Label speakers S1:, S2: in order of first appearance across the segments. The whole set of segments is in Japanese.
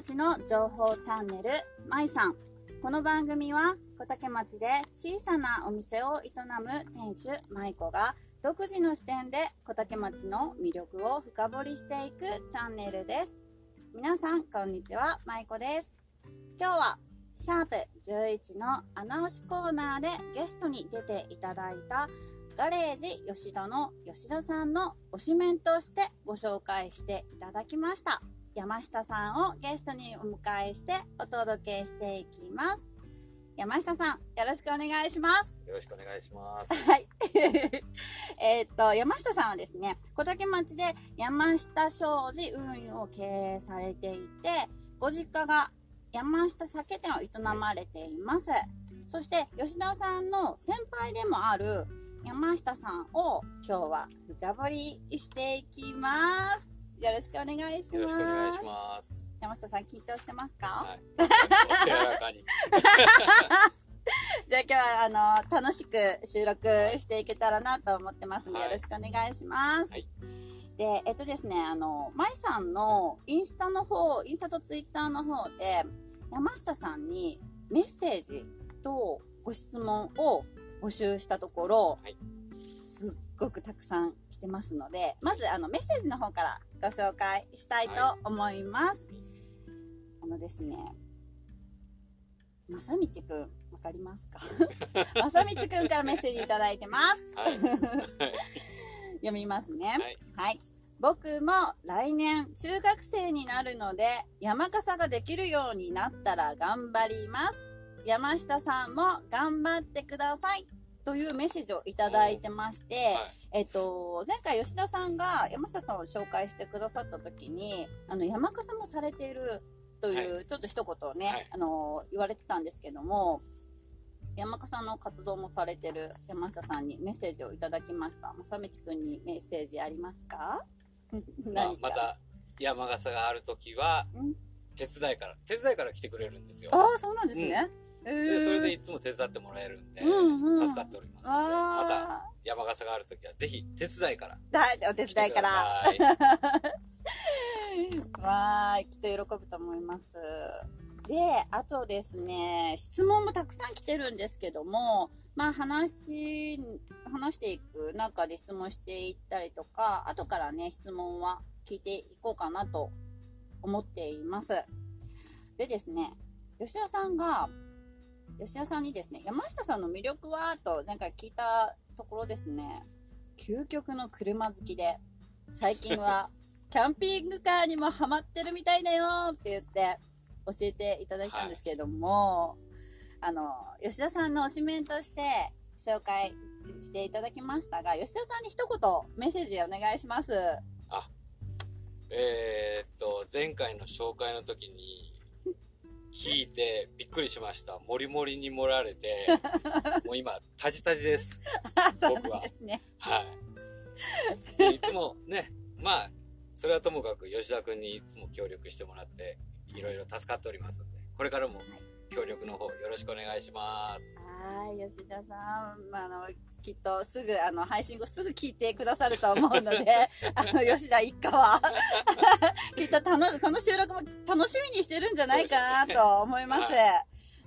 S1: 町の情報チャンネル、まいさん。この番組は小竹町で小さなお店を営む店主、舞子が独自の視点で小竹町の魅力を深掘りしていくチャンネルです。皆さん、こんにちは、舞子です。今日は、シャープ11の穴押しコーナーでゲストに出ていただいたガレージ吉田の吉田さんの推しメンとしてご紹介していただきました。山下さんをゲストにお迎えしてお届けしていきます。山下さん、よろしくお願いします。
S2: よろしくお願いします。
S1: はい。えっと、山下さんはですね、小竹町で山下商事運を経営されていて、ご実家が山下酒店を営まれています。そして、吉田さんの先輩でもある山下さんを今日は深掘りしていきます。よろしくお願いします。
S2: よろしくお願いします。
S1: 山下さん緊張してますか、
S2: はい。お柔らかに。
S1: じゃあ今日はあの楽しく収録していけたらなと思ってますので、
S2: はい
S1: よろしくお願いします。
S2: はい
S1: で、えっとですね、あの、舞さんのインスタの方、インスタとツイッターの方で、山下さんにメッセージとご質問を募集したところ、
S2: はい
S1: すっごくたくさん来てますので、まずあのメッセージの方からご紹介したいと思います。あのですね、まさみちくん、わかりますか？まさみちくんからメッセージいただいてます。
S2: はい。
S1: 読みますね。
S2: はい。
S1: はい。僕も来年中学生になるので山笠ができるようになったら頑張ります。山下さんも頑張ってください。というメッセージをいただいてまして、えっと、前回吉田さんが山下さんを紹介してくださった時に、あの、山笠もされているという、ちょっと一言をね、
S2: はい。
S1: あの、言われてたんですけども、山笠の活動もされてる山下さんにメッセージをいただきました。まさみちくんにメッセージありますか？
S2: まあまた山笠があるときは
S1: うん、
S2: 手伝いから、手伝いから来てくれるんですよ。
S1: ああ、そうなんですね。え
S2: で、それで
S1: ー
S2: いつも手伝ってもらえるんで、
S1: うんうん
S2: 助かっておりますので、また
S1: あ
S2: 山笠があるときはぜひ手伝いから
S1: ーはい、お手
S2: 来
S1: 伝いから。わーい、きっと喜ぶと思います。で、あとですね、質問もたくさん来てるんですけども、まあ話、話していく中で質問していったりとか、後からね、質問は聞いていこうかなと思っています。でですね、吉田さんが、吉田さんにですね、山下さんの魅力はと前回聞いたところですね、究極の車好きで、最近は キャンピングカーにもハマってるみたいだよって言って教えていただいたんですけれども、あの、吉田さんの推しメンとして紹介していただきましたが、吉田さんに一言メッセージお願いします。
S2: えーっと、前回の紹介の時に、聞いてびっくりしました。もりもりに盛られて、もう今、タジタジです。
S1: そうなんですね。
S2: はい。でいつもね、まあ、それはともかく吉田君にいつも協力してもらって、いろいろ助かっておりますんで、これからも協力の方よろしくお願いします。
S1: はい、吉田さん、まあ、あの、きっとすぐ、あの、配信後すぐ聞いてくださると思うので、あの、吉田一家は、きっと楽し、この収録も楽しみにしてるんじゃないかなと思います。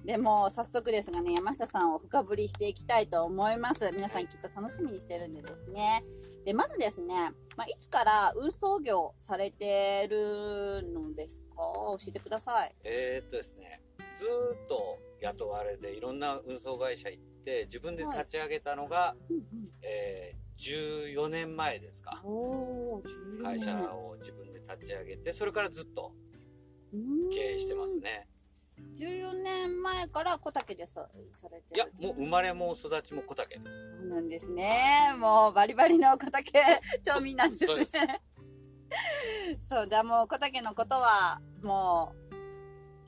S1: でも、早速ですがね、山下さんを深掘りしていきたいと思います。皆さんきっと楽しみにしてるんでですね。で、まずですね、まあ、いつから運送業されてるのですか？教えてください。
S2: えーっとですね、ずーっと雇われでいろんな運送会社行って、自分で立ち上げたのが、
S1: うんうん
S2: えー14年前ですか。
S1: おー、14年
S2: 会社を自分で立ち上げて、それからずっと
S1: うん
S2: 経営してますね。
S1: 14年前から小竹でさされてる。
S2: いや、もう生まれも育ちも小竹です。
S1: そうなんですね。もうバリバリの小竹。町民なんですね。
S2: そう
S1: じゃあもう小竹のことはも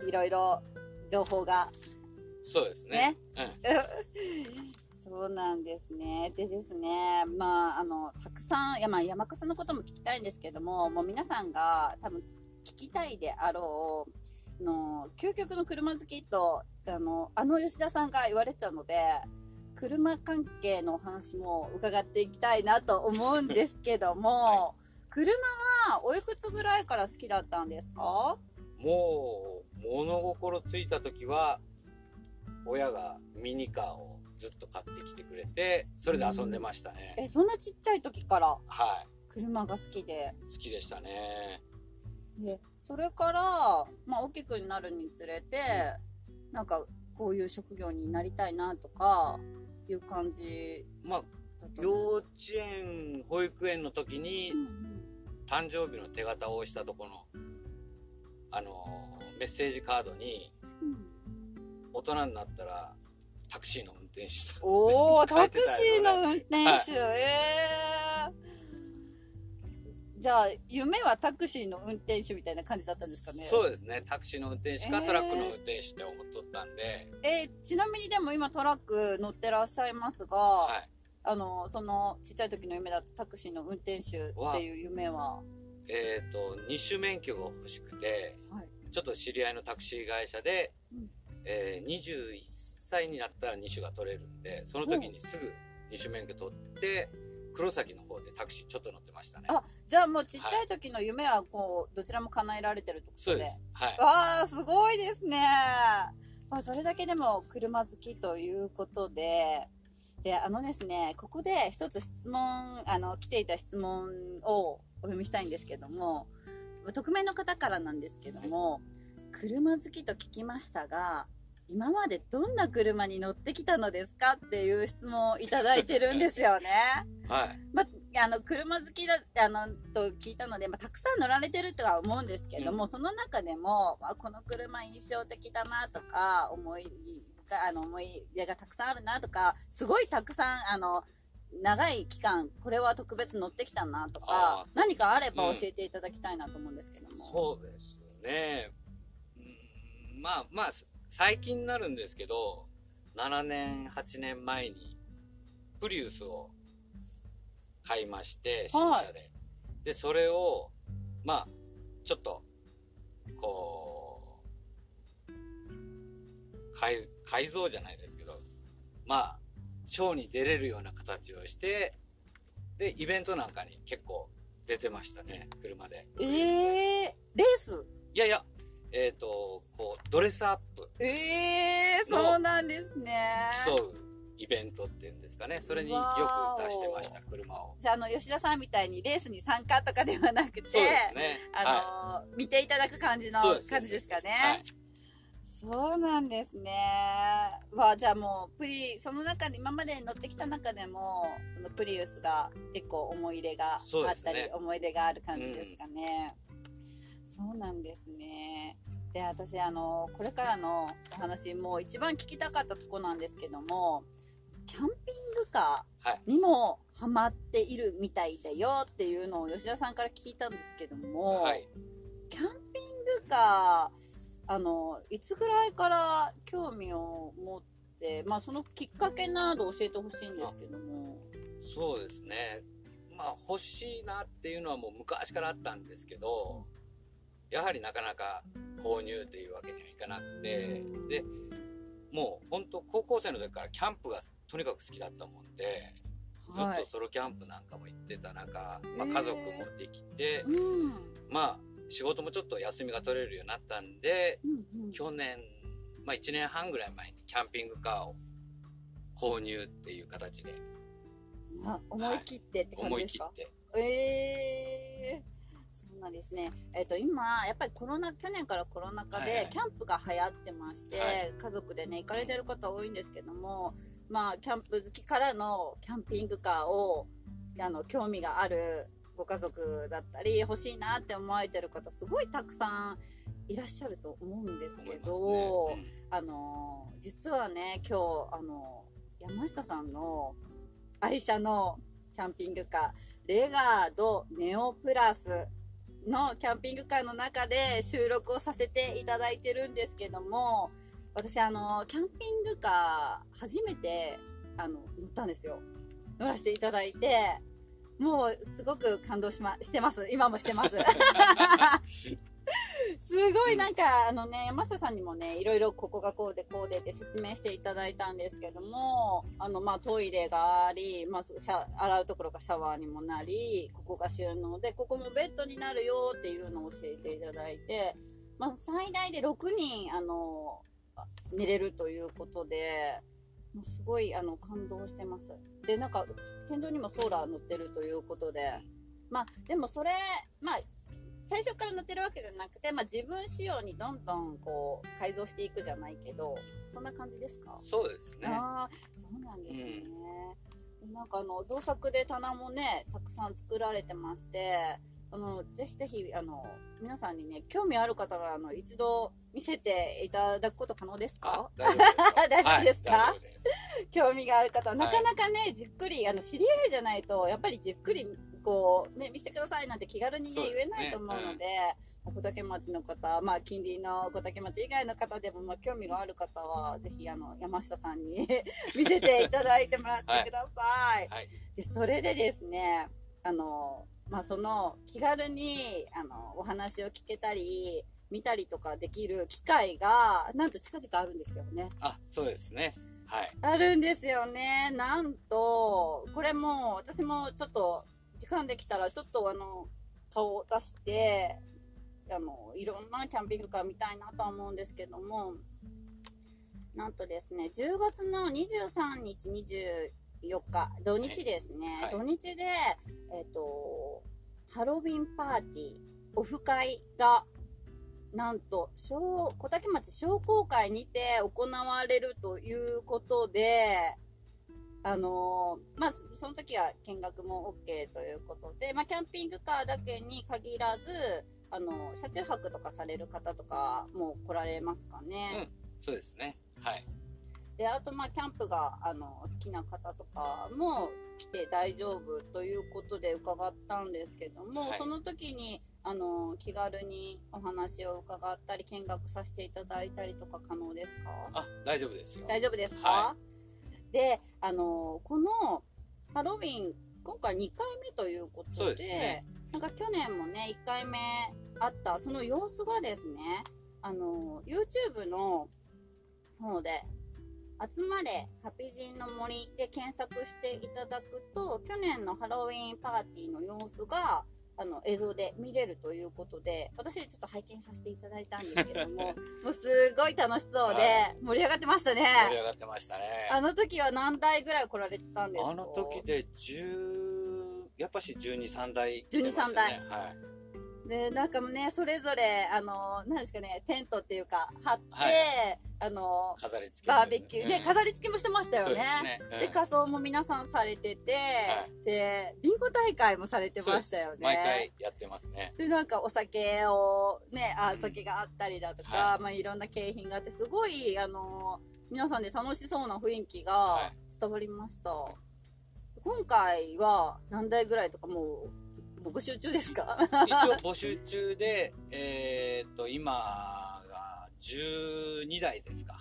S1: ういろいろ情報が
S2: そうですね。
S1: ね
S2: うん。
S1: そうなんですね。でですね、まあ、あの、たくさん、いや、まあ、山笠のことも聞きたいんですけども、もう皆さんが多分聞きたいであろう、あの、究極の車好きと、あの、あの吉田さんが言われてたので、車関係のお話も伺っていきたいなと思うんですけども、車はおいくつぐらいから好きだったんですか？
S2: もう、物心ついた時は、親がミニカーをずっと買ってきてくれて、それで遊んでましたね。
S1: え、そんなちっちゃい時から？
S2: はい。
S1: 車が好きで？
S2: 好きでしたね。
S1: で、それから、まあ、大きくなるにつれて、なんか、こういう職業になりたいなとか、いう感じ
S2: まあ、幼稚園、保育園の時に
S1: う、ん
S2: 誕生日の手形を押したとこの、あのーメッセージカードに、大人になったら、タクシーの運転手と。
S1: おー、
S2: 書いて
S1: タクシーの運転手、えー。じゃあ、夢はタクシーの運転手みたいな感じだったんですかね？
S2: そうですね。タクシーの運転手か
S1: えー
S2: トラックの運転手って思っとったんで、
S1: えーちなみにでも今トラック乗ってらっしゃいますが、
S2: はい。
S1: あの、そのちっちゃい時の夢だったタクシーの運転手っていう夢は、
S2: えっ、と、二種免許が欲しくて、
S1: はい。
S2: ちょっと知り合いのタクシー会社で、
S1: うん
S2: えー21歳になったら2種が取れるんで、その時にすぐ二種免許取って、黒崎の方でタクシーちょっと乗ってましたね。
S1: あじゃあもうちっちゃい時の夢はこう、どちらも叶えられてるってことで。
S2: そうです。はい。
S1: わあ、すごいですね。まあ、それだけでも車好きということで、で、あのですね、ここで一つ質問、あの、来ていた質問をお読みしたいんですけども、匿名の方からなんですけども、車好きと聞きましたが、今までどんな車に乗ってきたのですかっていう質問をいただいてるんですよね。
S2: はい。
S1: まあ、あの、車好きだ、あの、と聞いたので、まあ、たくさん乗られてるとは思うんですけども、その中でも、まあ、この車印象的だなとか、思いが、あの、思い出がたくさんあるなとか、すごいたくさん、あの、長い期間、これは特別乗ってきたなと
S2: あ
S1: か何かあれば教えていただきたいなと思うんですけども。
S2: そうですね。うんまあまあ、最近になるんですけど、7年、8年前に、プリウスを買いまして、新車で。で、それを、まあ、ちょっと、こう、改、改造じゃないですけど、まあ、ショーに出れるような形をして、で、イベントなんかに結構出てましたね、車で。
S1: ええー、レース？
S2: いやいや、えっ、と、こう、ドレスアップ、
S1: ええー、そうなんですね。
S2: 競うイベントっていうんですかね。それによく出してました、車を。
S1: じゃあ、あの、吉田さんみたいにレースに参加とかではなくて、
S2: そうですね。
S1: あの
S2: は
S1: 見ていただく感じの感じですかね。
S2: はい
S1: そうなんですね。わあ、じゃあもう、プリ、その中で、今まで乗ってきた中でも、そのプリウスが結構思い入れがあったり、思い出がある感じですかね。そうなんですね。で、私、あの、これからのお話、もう一番聞きたかったとこなんですけども、キャンピングカ
S2: はい。
S1: ーにもハマっているみたいだよっていうのを吉田さんから聞いたんですけども、
S2: はい。
S1: キャンピングカー、あの、いつぐらいから興味を持って、まあそのきっかけなど教えてほしいんですけども。
S2: そうですね。まあ、欲しいなっていうのはもう昔からあったんですけど、やはりなかなか購入っていうわけにはいかなくて、で、もう本当高校生の時からキャンプがとにかく好きだったもんで、ずっとソロキャンプなんかも行ってた中、まあ家族もできて、
S1: うん。
S2: まあ仕事もちょっと休みが取れるようになったんで、
S1: うんうん。
S2: 去年、まあ1年半ぐらい前にキャンピングカーを購入っていう形で。
S1: あ思い切ってって感じ
S2: 思い
S1: ですか、
S2: 切って、
S1: ええそうなんですね。えっ、と、今、やっぱりコロナ、去年からコロナ禍
S2: はいはい
S1: でキャンプが流行ってまして、
S2: はい
S1: 家族でね、行かれてる方多いんですけども、まあ、キャンプ好きからのキャンピングカーを、あの、興味があるご家族だったり、欲しいなって思われてる方、すごいたくさんいらっしゃると思うんですけど、
S2: ね。
S1: あの、実はね、今日、あの、山下さんの愛車のキャンピングカー、レガードネオプラスのキャンピングカーの中で収録をさせていただいてるんですけども、私あの、キャンピングカー初めて、あの、乗ったんですよ。乗らせていただいて、もうすごく感動しま、してます。今もしてます。すごいなんか、あのね、山下さんにもね、いろいろここがこうでこうでって説明していただいたんですけども、あの、まあ、トイレがあり、まあ、シャ洗うところがシャワーにもなり、ここが収納で、ここもベッドになるよっていうのを教えていただいて、まあ、最大で6人、あの、寝れるということで、もうすごい、あの、感動してます。で、なんか、天井にもソーラー乗ってるということで、まあ、でもそれ、まあ、最初から乗ってるわけじゃなくて、まあ、自分仕様にどんどんこう改造していくじゃないけどそんな感じですか？
S2: そうですね。
S1: ああそうなんですね、なんかあの造作で棚もねたくさん作られてましてあのぜひぜひあの皆さんにね興味ある方はあの一度見せていただくこと可能ですか？
S2: あ大丈夫です
S1: か？興味がある方はなかなかね、じっくりあの知り合いじゃないとやっぱりじっくりこうね見せてくださいなんて気軽にね
S2: ね
S1: 言えないと思うので小竹町の方まあ近隣の小竹町以外の方でもまあ興味がある方はぜひあの山下さんに 見せていただいてもらってください。
S2: はい。
S1: でそれでですねあのまあその気軽にあのお話を聞けたり見たりとかできる機会がなんと近々あるんですよね。
S2: あ、そうですね。はい。
S1: あるんですよね。なんと、これもう私もちょっと時間できたらちょっとあの、顔を出して、あの、いろんなキャンピングカー見たいなとは思うんですけども、なんとですね、10月の23日、24日、土日ですね、
S2: はい。
S1: 土日で、えっ、と、ハロウィンパーティー、オフ会が、なんと、小、小竹町商工会にて行われるということで、あのーまあ、その時は見学も OK ということで、まあ、キャンピングカーだけに限らず、あの、車中泊とかされる方とかも来られますかね。
S2: そうですね。はい。
S1: で、あと、まあ、キャンプが、あの、好きな方とかも来て大丈夫ということで伺ったんですけども、
S2: はい
S1: その時に、あの、気軽にお話を伺ったり、見学させていただいたりとか可能ですか？
S2: あ、大丈夫ですよ。
S1: 大丈夫ですか、
S2: は
S1: で、あの、このハロウィン、今回2回目ということで、
S2: ですね。
S1: なんか去年もね、1回目あった、その様子がですね、あの、YouTube の方で、集まれカピジンの森で検索していただくと、去年のハロウィンパーティーの様子が、あの、映像で見れるということで、私ちょっと拝見させていただいたんですけども、もうすごい楽しそうで
S2: はい
S1: 盛り上がってましたね。
S2: 盛り上がってましたね。
S1: あの時は何台ぐらい来られてたんですか？
S2: あの時で10、やっぱし12、3台来てま
S1: 12
S2: したね。
S1: 13台
S2: はい。
S1: で、なんかね、それぞれ、あの、何ですかね、テントっていうか、張って、
S2: はい
S1: あの、
S2: 飾り付け。
S1: バーベキュー、ね、
S2: うん
S1: 飾り付けもしてましたよね。
S2: ですね。
S1: で、
S2: うん
S1: 仮装も皆さんされてて、
S2: は
S1: で、ビンゴ大会もされてましたよ
S2: そうです毎
S1: ね。
S2: 回やってますね。
S1: で、なんかお酒を、ね、あ
S2: う、ん
S1: 酒があったりだとか、
S2: はい
S1: まあいろんな景品があって、すごい、あの、皆さんで楽しそうな雰囲気が
S2: は
S1: 伝わりました。今回は何台ぐらいとかもう募集中ですか？
S2: 一応募集中で、えーっと、今が12台ですか。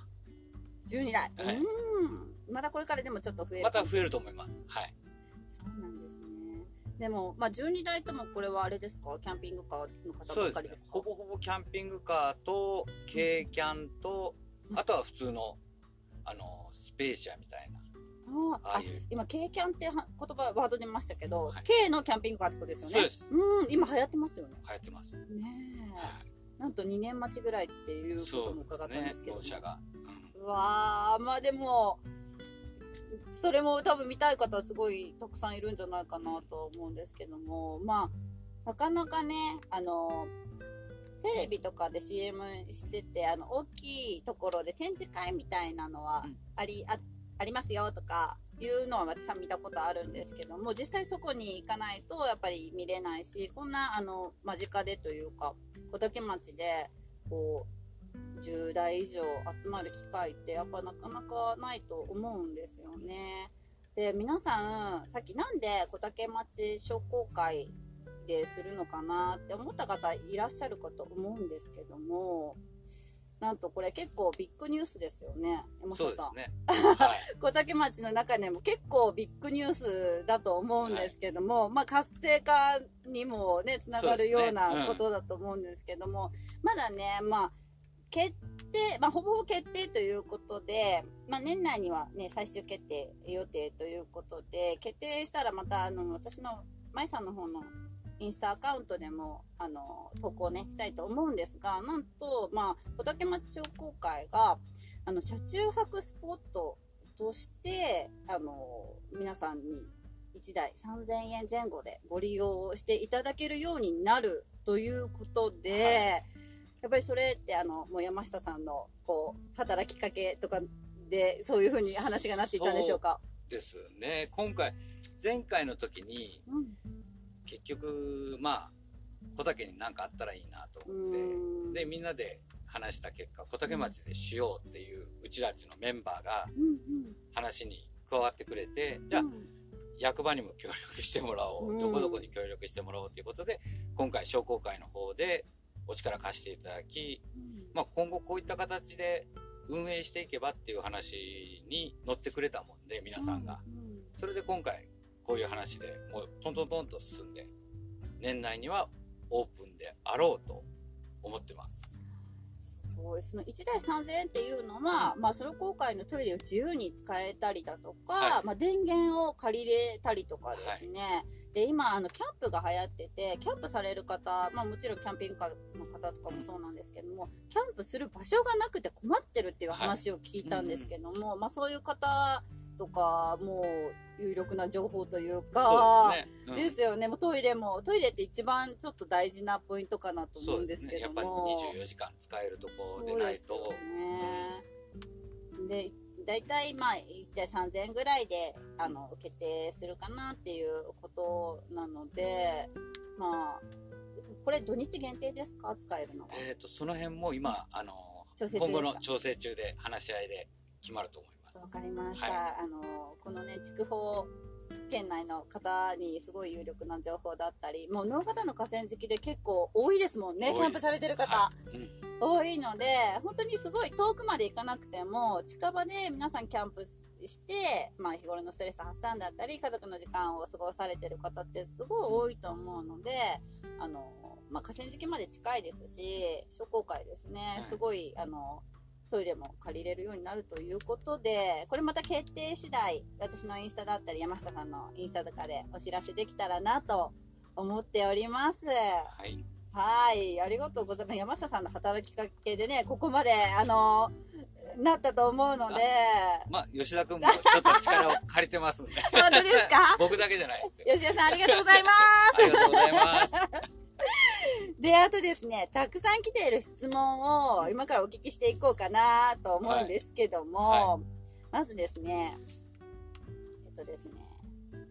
S1: 12台。
S2: はい
S1: うん。またこれからでもちょっと増える。
S2: また増えると思います。はい。
S1: そうなんですね。でも、まあ、12台ともこれはあれですか？キャンピングカーの方ばっかりです。か？
S2: ほぼほぼキャンピングカーと、軽キャンと、
S1: うん
S2: あとは普通の、あの、スペーシアみたいな、
S1: ああ
S2: ああいう。
S1: 今、軽キャンっては言葉、ワード出ましたけど、
S2: はい
S1: 軽のキャンピングカーってことですよね。
S2: そうです
S1: うん、今流行ってますよね。
S2: 流行ってます。
S1: ねえ。
S2: はい
S1: なんと2年待ちぐらいっていうことも伺ったんですけ、ども。
S2: 納車が。うん
S1: うわあ、まあでも、それも多分見たい方はすごいたくさんいるんじゃないかなと思うんですけども、まあ、なかなかね、あの、テレビとかで CM してて、あの、大きいところで展示会みたいなのは
S2: うん
S1: あり、ありますよとか、いうのは私は見たことあるんですけども、実際そこに行かないとやっぱり見れないし、こんな、あの、間近でというか、小竹町で、こう、10代以上集まる機会ってやっぱなかなかないと思うんですよね。で、皆さん、さっきなんで小竹町商工会でするのかなって思った方いらっしゃるかと思うんですけども、なんとこれ結構ビッグニュースですよね。山下さん。
S2: ね。はい。
S1: 小竹町の中でも結構ビッグニュースだと思うんですけども、まあ活性化にもね、つながるようなことだと思うんですけども、まだね、まあ、決定、まあほぼほぼ決定ということで、まあ年内にはね、最終決定予定ということで、決定したらまたあの、私の、舞さんの方のインスタアカウントでも、あの、投稿ね、したいと思うんですが、なんと、まあ、小竹町商工会が、あの、車中泊スポットとして、あの、皆さんに1台3000円前後でご利用していただけるようになるということで、
S2: はい
S1: やっぱりそれってあの、もう山下さんの、こう、働きかけとかで、そういうふうに話がなっていったんでしょうか？
S2: ですね。今回、前回の時に、
S1: うん
S2: 結局、まあ、小竹に何かあったらいいなと思って、
S1: うん。
S2: で、みんなで話した結果、小竹町でしようっていう、うちらちのメンバーが
S1: うんうん。
S2: 話に加わってくれて、じゃあ、
S1: うん。
S2: 役場にも協力してもらおう、
S1: うん。
S2: どこどこに協力してもらおうということで、今回商工会の方でお力貸していただき、まあ、今後こういった形で運営していけばっていう話に乗ってくれたもんで、皆さんが。
S1: うん。
S2: それで今回こういう話でもうトントントンと進んで、年内にはオープンであろうと思ってます。
S1: その1台3000円っていうのは、まあ、その公開のトイレを自由に使えたりだとか、
S2: はい。
S1: まあ、電源を借りれたりとかですね、で今あのキャンプが流行っててキャンプされる方、まあ、もちろんキャンピングカーの方とかもそうなんですけどもキャンプする場所がなくて困ってるっていう話を聞いたんですけども、まあ、そういう方とかもう有力な情報というか。
S2: ですね。うん
S1: ですよね。もうトイレも、トイレって一番ちょっと大事なポイントかなと思うんですけども。
S2: やっぱり24時間使えるところでないと。
S1: でね。で、大体まあ、1台3000円ぐらいで、あの、決定するかなっていうことなので、まあ、これ土日限定ですか？使えるのは。
S2: えっ、と、その辺も今、あの、今後の調整中で話し合いで決まると思います。
S1: わかりました。
S2: は
S1: あの、このね、筑豊県内の方にすごい有力な情報だったり、もう農方の河川敷で結構多いですもんね、キャンプされてる方。
S2: はいうん
S1: 多いので、本当にすごい遠くまで行かなくても、近場で皆さんキャンプして、まあ日頃のストレス発散だったり、家族の時間を過ごされてる方ってすごい多いと思うので、あの、まあ河川敷まで近いですし、商工会ですね、
S2: はい
S1: すごい、あの、トイレも借りれるようになるということで、これまた決定次第、私のインスタだったり、山下さんのインスタとかでお知らせできたらなと思っております。
S2: はい。
S1: はい、ありがとうございます。山下さんの働きかけでね、ここまで、あのなったと思うので、
S2: まあ、吉田くんもちょっと力を借りてますんで。
S1: 本当ですか？
S2: 僕だけじゃないですよ。
S1: 吉田さん、ありがとうございま
S2: ありがとうございます。
S1: す。で、あとですね、たくさん来ている質問を今からお聞きしていこうかなと思うんですけども、
S2: は
S1: まずですね、えっとですね、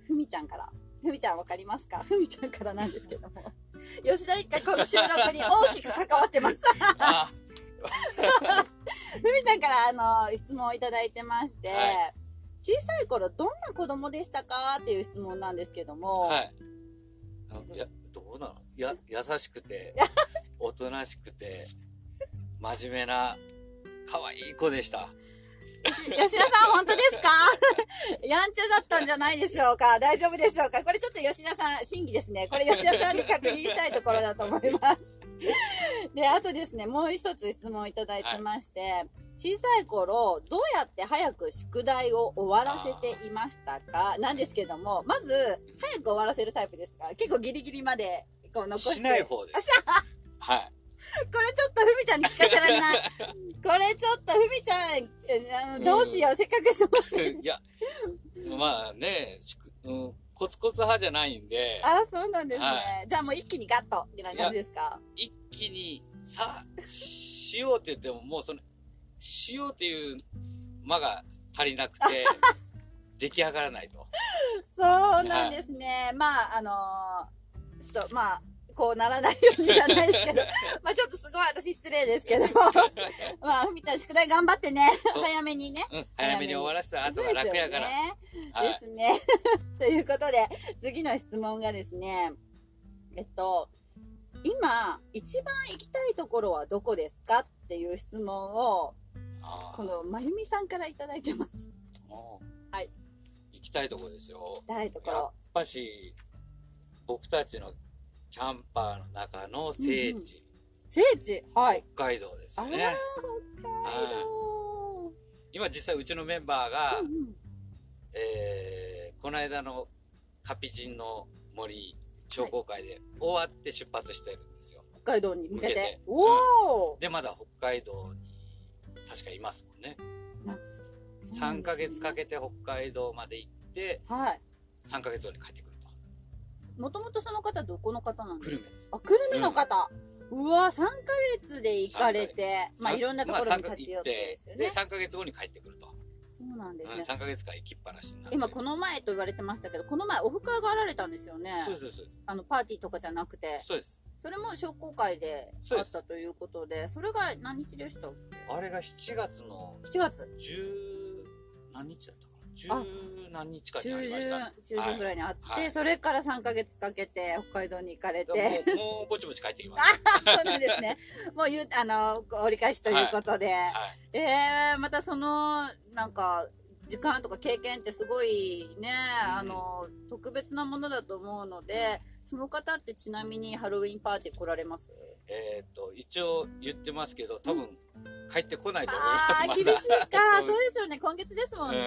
S1: ふみちゃんから。ふみちゃんわかりますか？ふみちゃんからなんですけども。吉田一家この収録に大きく関わってます。
S2: あ、
S1: ふみちゃんからあの質問をいただいてまして、
S2: はい
S1: 小さい頃どんな子供でしたか？っていう質問なんですけども、
S2: はい。どうなの？や、優しくて、おとなしくて、真面目な、可愛い子でした。
S1: 吉吉田さん本当ですか？やんちゃだったんじゃないでしょうか？大丈夫でしょうか？これちょっと吉田さん、審議ですね。これ吉田さんに確認したいところだと思います。で、あとですね、もう一つ質問いただいてまして、小さい頃、どうやって早く宿題を終わらせていましたか？なんですけども、まず、早く終わらせるタイプですか？結構ギリギリまで、こう残して。
S2: しない方です。はい。
S1: これちょっとふみちゃんに聞かせられない。これちょっとふみちゃんえ、あのどうしよう、せっかく質問して
S2: いや、まあね、うん、コツコツ派じゃないんで、
S1: あ、そうなんですね。
S2: は
S1: じゃあもう一気にガッと、みたいな感じですか？
S2: 一気に、さ、しようって言っても、もうその、しようっていう間が足りなくて、出来上がらないと。
S1: そうなんですね。まあ、あのーちょっと、まあ、こうならないようにじゃないですけど、まあちょっとすごい私失礼ですけど、まあ、ふみちゃん宿題頑張ってね、早めにね。
S2: うん、早めに終わらせた後が楽やから。
S1: ですよね。
S2: はい
S1: ですね。ということで、次の質問がですね、えっと、今、一番行きたいところはどこですかっていう質問を、このまゆみさんからいただいてます。はい。
S2: 行きたいとこですよ。
S1: 行きたいとこ
S2: やっ
S1: ろ。
S2: ぱし、僕たちのキャンパーの中の聖地、
S1: 聖地？はい。
S2: 北海道ですね。
S1: 北海道。
S2: 今実際うちのメンバーが、
S1: うんうん
S2: えー、この間のカピジンの森、商工会で終わって出発してるんですよ。
S1: 北海道に向けて。
S2: 向けて
S1: おお、
S2: で、まだ北海道に確かいますもんね。3ヶ月かけて北海道まで行って、
S1: はい。
S2: 3ヶ月後に帰ってくると。
S1: もともとその方どこの方なんですか？あ、久留米の方。うわ、3ヶ月で行かれて、まあ
S2: 三
S1: いろんなところに
S2: まあ
S1: 立ち寄ってですよ
S2: で、
S1: ね。
S2: 3ヶ月後に帰ってくると。
S1: そうなんで
S2: うん、
S1: すね。
S2: 3ヶ月間行きっぱなし。
S1: 今この前と言われてましたけど、この前オフ会があられたんですよね。
S2: そうそう。
S1: あの、パーティーとかじゃなくて。
S2: そうです。
S1: それも商工会であったということで、それが何日でしたっ
S2: あれが7月の
S1: け ?4 月。
S2: 10何日だったか
S1: あ
S2: な10何日かに
S1: 中
S2: ありました、
S1: 旬、中旬ぐらいにあって、
S2: はい
S1: それから3ヶ月かけて北海道に行かれて、
S2: でもうぼちぼち帰ってきます。
S1: そうなんですね。もう言う、あの、折り返しということで、
S2: はい。
S1: えー、またその、なんか、時間とか経験ってすごいね、
S2: うん
S1: あの、特別なものだと思うので、その方ってちなみにハロウィンパーティー来られます？
S2: えっ、と、一応言ってますけど、多分帰ってこないと思います。
S1: ああ、厳しいか。
S2: そ
S1: そううですよね。今月ですもんね。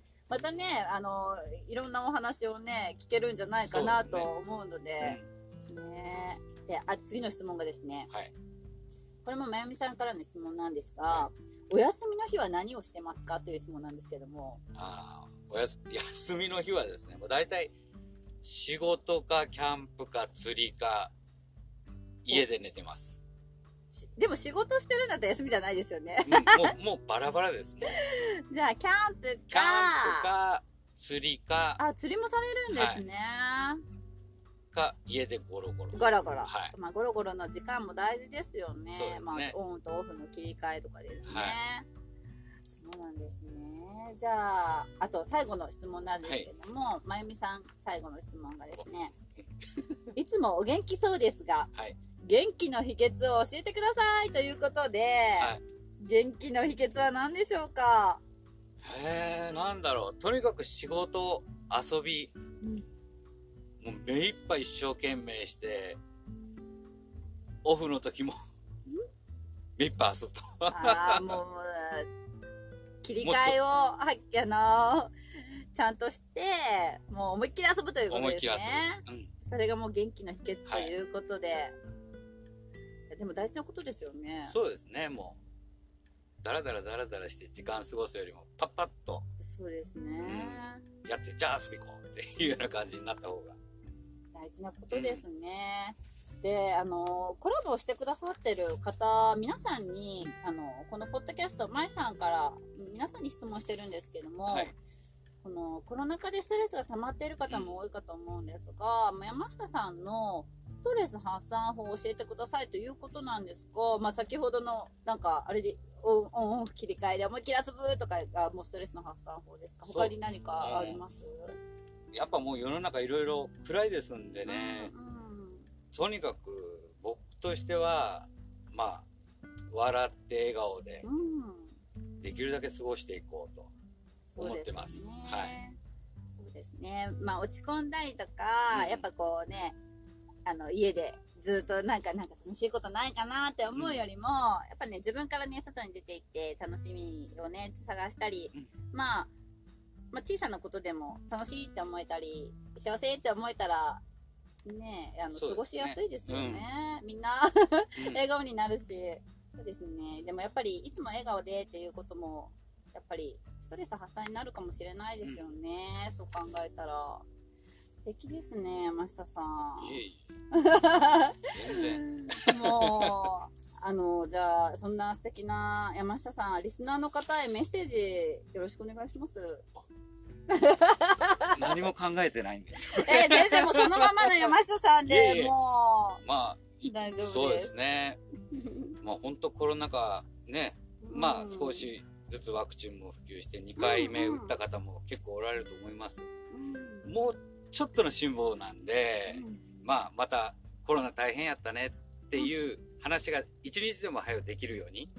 S2: うん
S1: またね、あの、いろんなお話をね、聞けるんじゃないかなと思うので、ねで、あ、次の質問がですね、
S2: はい。
S1: これもまゆみさんからの質問なんですが、お休みの日は何をしてますかという質問なんですけども、
S2: ああ、おやす、休みの日はですね、もう大体、仕事か、キャンプか、釣りか、家で寝てます。
S1: しでも仕事してるんだったら休みじゃないですよね。
S2: うんもう、もうバラバラですね。
S1: じゃあ、キャンプか、
S2: キャンプか、釣りか、
S1: あ、釣りもされるんですね。
S2: か、家でゴロゴロ。
S1: ゴロゴロ。
S2: はい
S1: まあ、ゴロゴロの時間も大事ですよね。
S2: ね
S1: まあ、オンとオフの切り替えとかですね。
S2: は
S1: そうなんですね。じゃあ、あと最後の質問なんですけども、まゆみさん、最後の質問がですね。いつもお元気そうですが、
S2: はい。
S1: 元気の秘訣を教えてくださいということで、
S2: はい。
S1: 元気の秘訣は何でしょうか？
S2: へえ、なんだろう。とにかく仕事、遊び、もう目いっぱい一生懸命して、オフの時も、目いっぱい遊ぶと。
S1: ああ、もう、切り替えを、はい、あのちゃんとして、もう思いっきり遊ぶということですね
S2: 思いっきり。遊ぶ。うん。
S1: それがもう元気の秘訣ということで。いやでも大事なことですよね。
S2: そうですね、もう。だらだらだらだらして時間過ごすよりも、パッパッと
S1: そうですね。
S2: やって、じゃあ遊び行こうっていうような感じになった方が。
S1: 大事なことですね。で、あの、コラボしてくださってる方、皆さんに、あの、このポッドキャスト、舞さんから皆さんに質問してるんですけども、
S2: はい。
S1: このコロナ禍でストレスが溜まっている方も多いかと思うんですが、まあ山下さんのストレス発散法を教えてくださいということなんですが、まあ先ほどのなんかあれでオンオンオフ切り替えで思いっきり遊ぶとかがもうストレスの発散法ですか？他に何かあります？
S2: やっぱもう世の中いろいろ暗いですんでね、
S1: うん
S2: とにかく僕としては、まあ、笑って笑顔で
S1: うん、うん
S2: できるだけ過ごしていこうと。思ってます。はい。
S1: そうですね。まあ落ち込んだりとか、
S2: うん。
S1: やっぱこうね、あの家でずっとなんかなんか楽しいことないかなって思うよりも、やっぱね自分からね外に出て行って楽しみをね探したり、
S2: うん。
S1: まあ、まあ小さなことでも楽しいって思えたり、幸せって思えたら、ねあの、過ごしやすいですよね。みんな
S2: うん
S1: 笑顔になるし、そうですね。でもやっぱりいつも笑顔でっていうことも、やっぱりストレス発散になるかもしれないですよね。そう考えたら。素敵ですね、山下さん。
S2: いえいえ。全然。
S1: もう、あの、じゃあ、そんな素敵な山下さん、リスナーの方へメッセージよろしくお願いします。
S2: 何も考えてないんです。
S1: えー全然もうそのままの山下さんで、
S2: いえいえ
S1: も
S2: まあ、
S1: う、大丈夫です。
S2: そうですね。まあ本当コロナ禍ね、まあ
S1: うん
S2: 少。しずつワクチンも普及して2回目打った方も結構おられると思います。
S1: うん
S2: もうちょっとの辛抱なんで、
S1: うん
S2: まあまたコロナ大変やったねっていう話が一日でも早くできるように、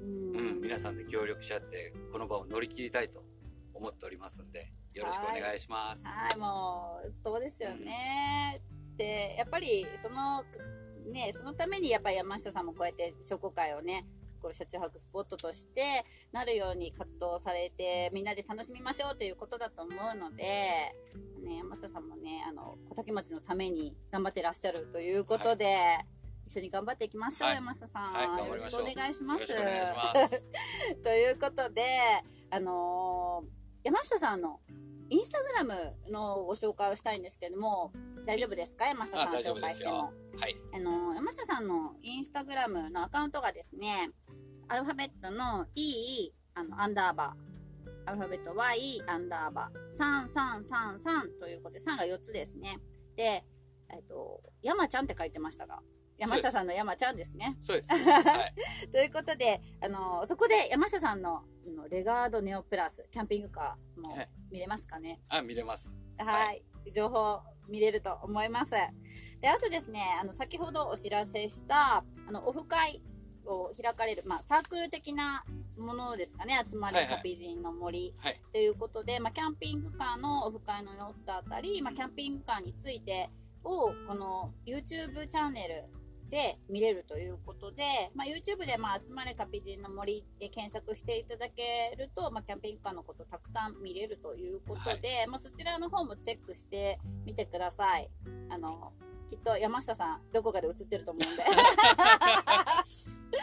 S1: うん
S2: うん、皆さんで協力し合ってこの場を乗り切りたいと思っておりますんで、よろしくお願いします。
S1: はい、もう、そうですよね。で、やっぱり、その、ね、そのためにやっぱり山下さんもこうやって商工会をね、こう車中泊スポットとしてなるように活動されて、みんなで楽しみましょうということだと思うので、ね、山下さんもね、あの、小竹町のために頑張ってらっしゃるということで、一緒に頑張っていきましょう、
S2: はい
S1: 山下さん、
S2: はい頑張
S1: よろしく
S2: りましょう
S1: お願いします。
S2: よろしくお願いします。
S1: ということで、あのー山下さんのインスタグラムのご紹介をしたいんですけども、大丈夫ですか？山下さん紹介しても。
S2: はい。
S1: あのー山下さんのインスタグラムのアカウントがですね、アルファベットの E、あの、アンダーバー、アルファベット Y、アンダーバー、3333ということで、3が4つですね。で、えっと、山ちゃんって書いてましたが、山下さんの山ちゃんですね。
S2: そうです。はい。
S1: ということで、あのそこで山下さんのあのレガードネオプラス、キャンピングカーも
S2: はい
S1: 見れますかね？
S2: あ、見れます。
S1: はい。情報見れると思います。で、あとですね、あの、先ほどお知らせした、あの、オフ会を開かれる、まあ、サークル的なものですかね、集まれ
S2: はいはい
S1: カピジンの森
S2: はい。
S1: ということで、まあ、キャンピングカーのオフ会の様子だったり、まあ、キャンピングカーについてを、この YouTube チャンネルで見れるということで、まあ、YouTube で、まあ、集まれカピジンの森で検索していただけると、まあ、キャンピングカーのことたくさん見れるということで、まあ、そちらの方もチェックしてみてください。あの、きっと山下さん、どこかで映ってると思うんで。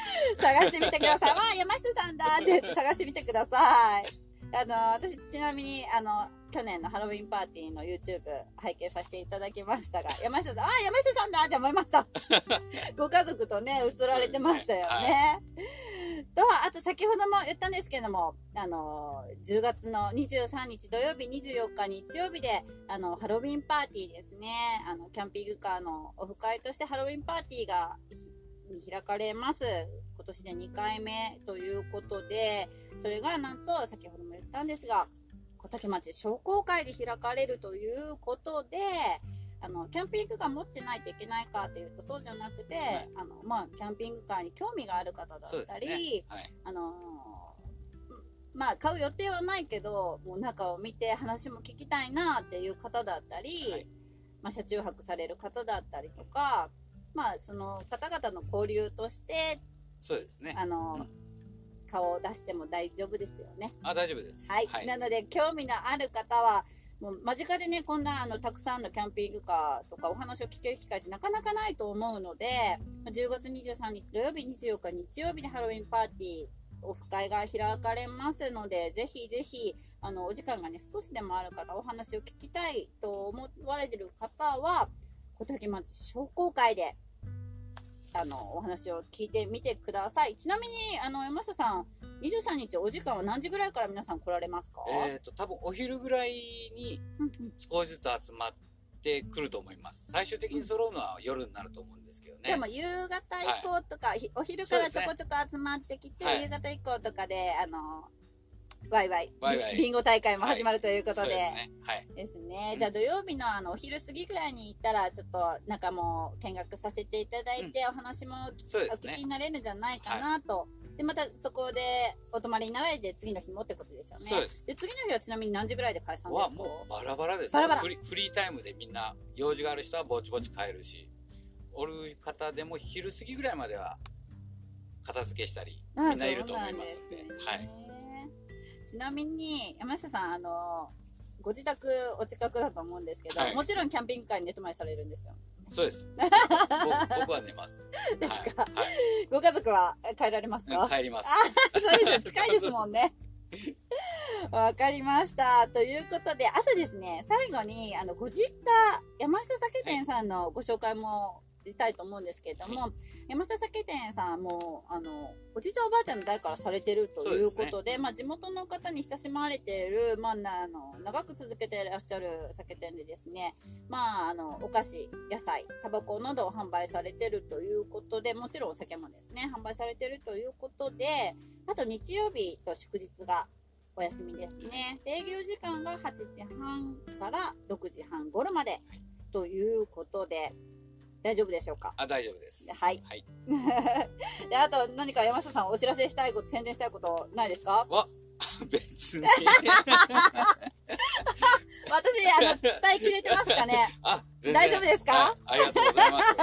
S1: 探してみてください。わあ、山下さんだって探してみてください。あの、私、ちなみに、あの、去年のハロウィンパーティーの YouTube 拝見させていただきましたが、山下さん、ああ、山下さんだって思いました。ご家族とね、映られてましたよね。と、あと先ほども言ったんですけども、あの、10月の23日土曜日、24日日曜日で、あの、ハロウィンパーティーですね。あの、キャンピングカーのオフ会としてハロウィンパーティーがひ開かれます。今年で2回目ということで、それがなんと、先ほども言ったんですが、小竹町商工会で開かれるということで、あの、キャンピングカー持ってないといけないかっていうと、そうじゃなくて、
S2: はい
S1: あの、まあ、キャンピングカーに興味がある方だったり、
S2: ね。はい。
S1: あのーまあ、買う予定はないけど、もう中を見て話も聞きたいなっていう方だったり、
S2: はい
S1: まあ、車中泊される方だったりとか、まあ、その方々の交流として、
S2: そうですね。
S1: あのー
S2: うん
S1: 顔を出しても大丈夫ですよね。
S2: あ、大丈夫です。
S1: はい。
S2: はい。
S1: なので、興味のある方は、もう間近でね、こんなあの、たくさんのキャンピングカーとかお話を聞ける機会ってなかなかないと思うので、10月23日土曜日、24日日曜日にハロウィンパーティー、オフ会が開かれますので、ぜひぜひ、あの、お時間がね、少しでもある方、お話を聞きたいと思われてる方は、小竹町商工会で、あの、お話を聞いてみてください。ちなみに、あの、山下さん、23日お時間は何時ぐらいから皆さん来られますか
S2: えっと、多分お昼ぐらいに少しずつ集まってくると思います。最終的に揃うのは夜になると思うんですけどね。
S1: じゃあも夕方以降とか、ひお昼からちょこちょこ集まってきて、
S2: はい
S1: 夕方以降とかで、あの、ワイワイ、
S2: ワイワイ
S1: ンゴ大会も始まるということで、
S2: そうですね。はい。
S1: ですね。
S2: うん
S1: じゃあ土曜日のあの、お昼過ぎぐらいに行ったら、ちょっと中も見学させていただいて、お話もお聞き。になれるんじゃないかなと。で、またそこでお泊まりになられて、次の日もってことですよね。
S2: そうです。
S1: で、次の日はちなみに何時ぐらいで解散で
S2: は
S1: すか？
S2: もうバラバラです
S1: バラバラ
S2: フリフリータイムでみんな用事がある人はぼちぼち帰るしおる方でも昼過ぎぐらいまでは片付けしたり
S1: あ
S2: みんないると思いますんで
S1: そうなんすね
S2: はい
S1: ちなみに山下さんあのご自宅お近くだと思うんですけど、
S2: はい。
S1: もちろんキャンピングカーに寝泊まりされるんですよ。
S2: そうです。ぼ僕は寝ます。
S1: ですか？
S2: はい、
S1: ご家族は帰られますか、
S2: はい、帰ります。
S1: そうですよ。近いですもんね。わかりました。ということであとですね最後にあのご実家山下酒店さんのご紹介もしたいと思うんですけれども、山下酒店さんもあのおじいちゃんおばあちゃんの代からされてるということでまあ、地元の方に親しまれている、まあ、なあの長く続けていらっしゃる酒店でですね、まあ、あのお菓子野菜タバコなどを販売されてるということでもちろんお酒もですね販売されてるということであと日曜日と祝日がお休みですね。で営業時間が8時半から6時半頃までということで、大丈夫でしょうか？
S2: あ大丈夫です。
S1: ではい。
S2: はい。
S1: で、あと何か山下さんお知らせしたいこと、宣伝したいことないですか？
S2: 別に。
S1: 私、あの、伝えきれてますかね？大丈夫ですか？
S2: はいありがとうございます。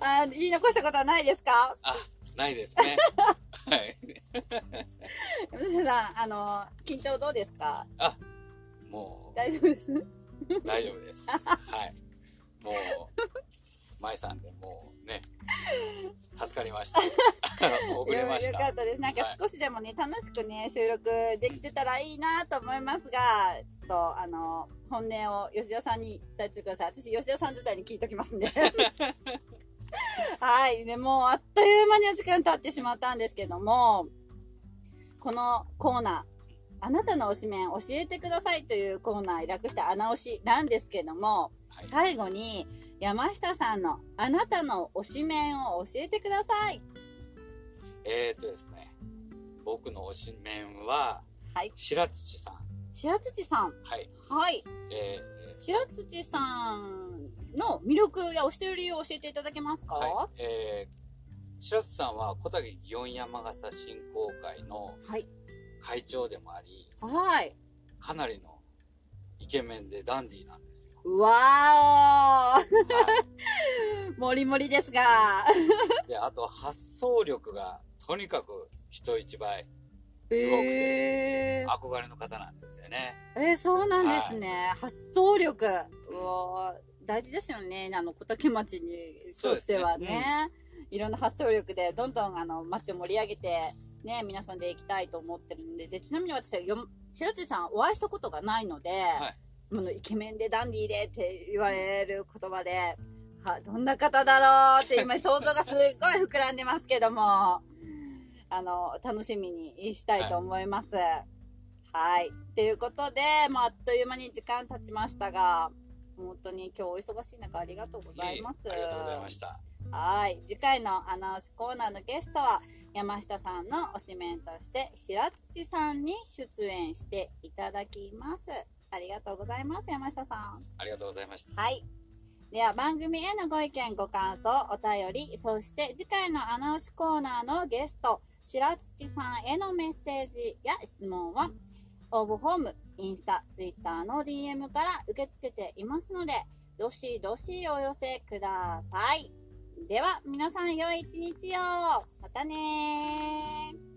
S1: あ言い残したことはないですか？
S2: あないですね。
S1: さん、あの、緊張どうですか？
S2: も
S1: 大丈夫です？
S2: う、大丈夫です。はい。もう、舞さんでもうね、助かりました。遅れまし
S1: よよ
S2: た。
S1: かったです。なんか
S2: はい
S1: 少しでもね、楽しくね、収録できてたらいいなと思いますが、ちょっと、あの、本音を吉田さんに伝えてください。私、吉田さん自体に聞いときますんで。はい。でもう、あっという間にお時間経ってしまったんですけども、このコーナー、あなたの推しメン教えてくださいというコーナー略して穴推しなんですけども、
S2: はい
S1: 最後に山下さんのあなたの推しメンを教えてください。
S2: えーとですね、僕の推しメンは、
S1: はい
S2: 白土さん。
S1: 白土さん。
S2: はい。
S1: はい。
S2: え
S1: 白土さんの魅力や推している理由を教えていただけますか？
S2: ーはい。えー、白土さんは小竹祇園山笠振興会の
S1: はい。
S2: 会長でもあり、
S1: はい。
S2: かなりのイケメンでダンディーなんですよ。
S1: わ
S2: は
S1: ーおもりもりですが。
S2: い、で、あと発想力がとにかく人一倍すごくて
S1: えー、
S2: 憧れの方なんですよね。
S1: えーそうなんですね。発想力。うわー大事ですよね。あの、小竹町にとってはね。
S2: そうです
S1: いろんな発想力で、どんどんあの、町を盛り上げて、ね、皆さんで行きたいと思ってるんで。で、ちなみに私はよ、白土さんお会いしたことがないので、
S2: はい。
S1: イケメンでダンディーでって言われる言葉で、は、どんな方だろうって今想像がすっごい膨らんでますけども、あの、楽しみにしたいと思います。はい。っていうことで、もうあっという間に時間経ちましたが、本当に今日お忙しい中ありがとうございます。
S2: ええありがとうございました。
S1: はい。次回のアナウンスコーナーのゲストは、山下さんの推しメンとして、白土さんに出演していただきます。ありがとうございます、山下さん。
S2: ありがとうございました。
S1: はい。では番組へのご意見、ご感想、お便り、そして次回のアナウンスコーナーのゲスト、白土さんへのメッセージや質問は、応募フォーム、インスタ、ツイッターの DM から受け付けていますので、どしどしお寄せください。では、皆さん良い一日を。またねー。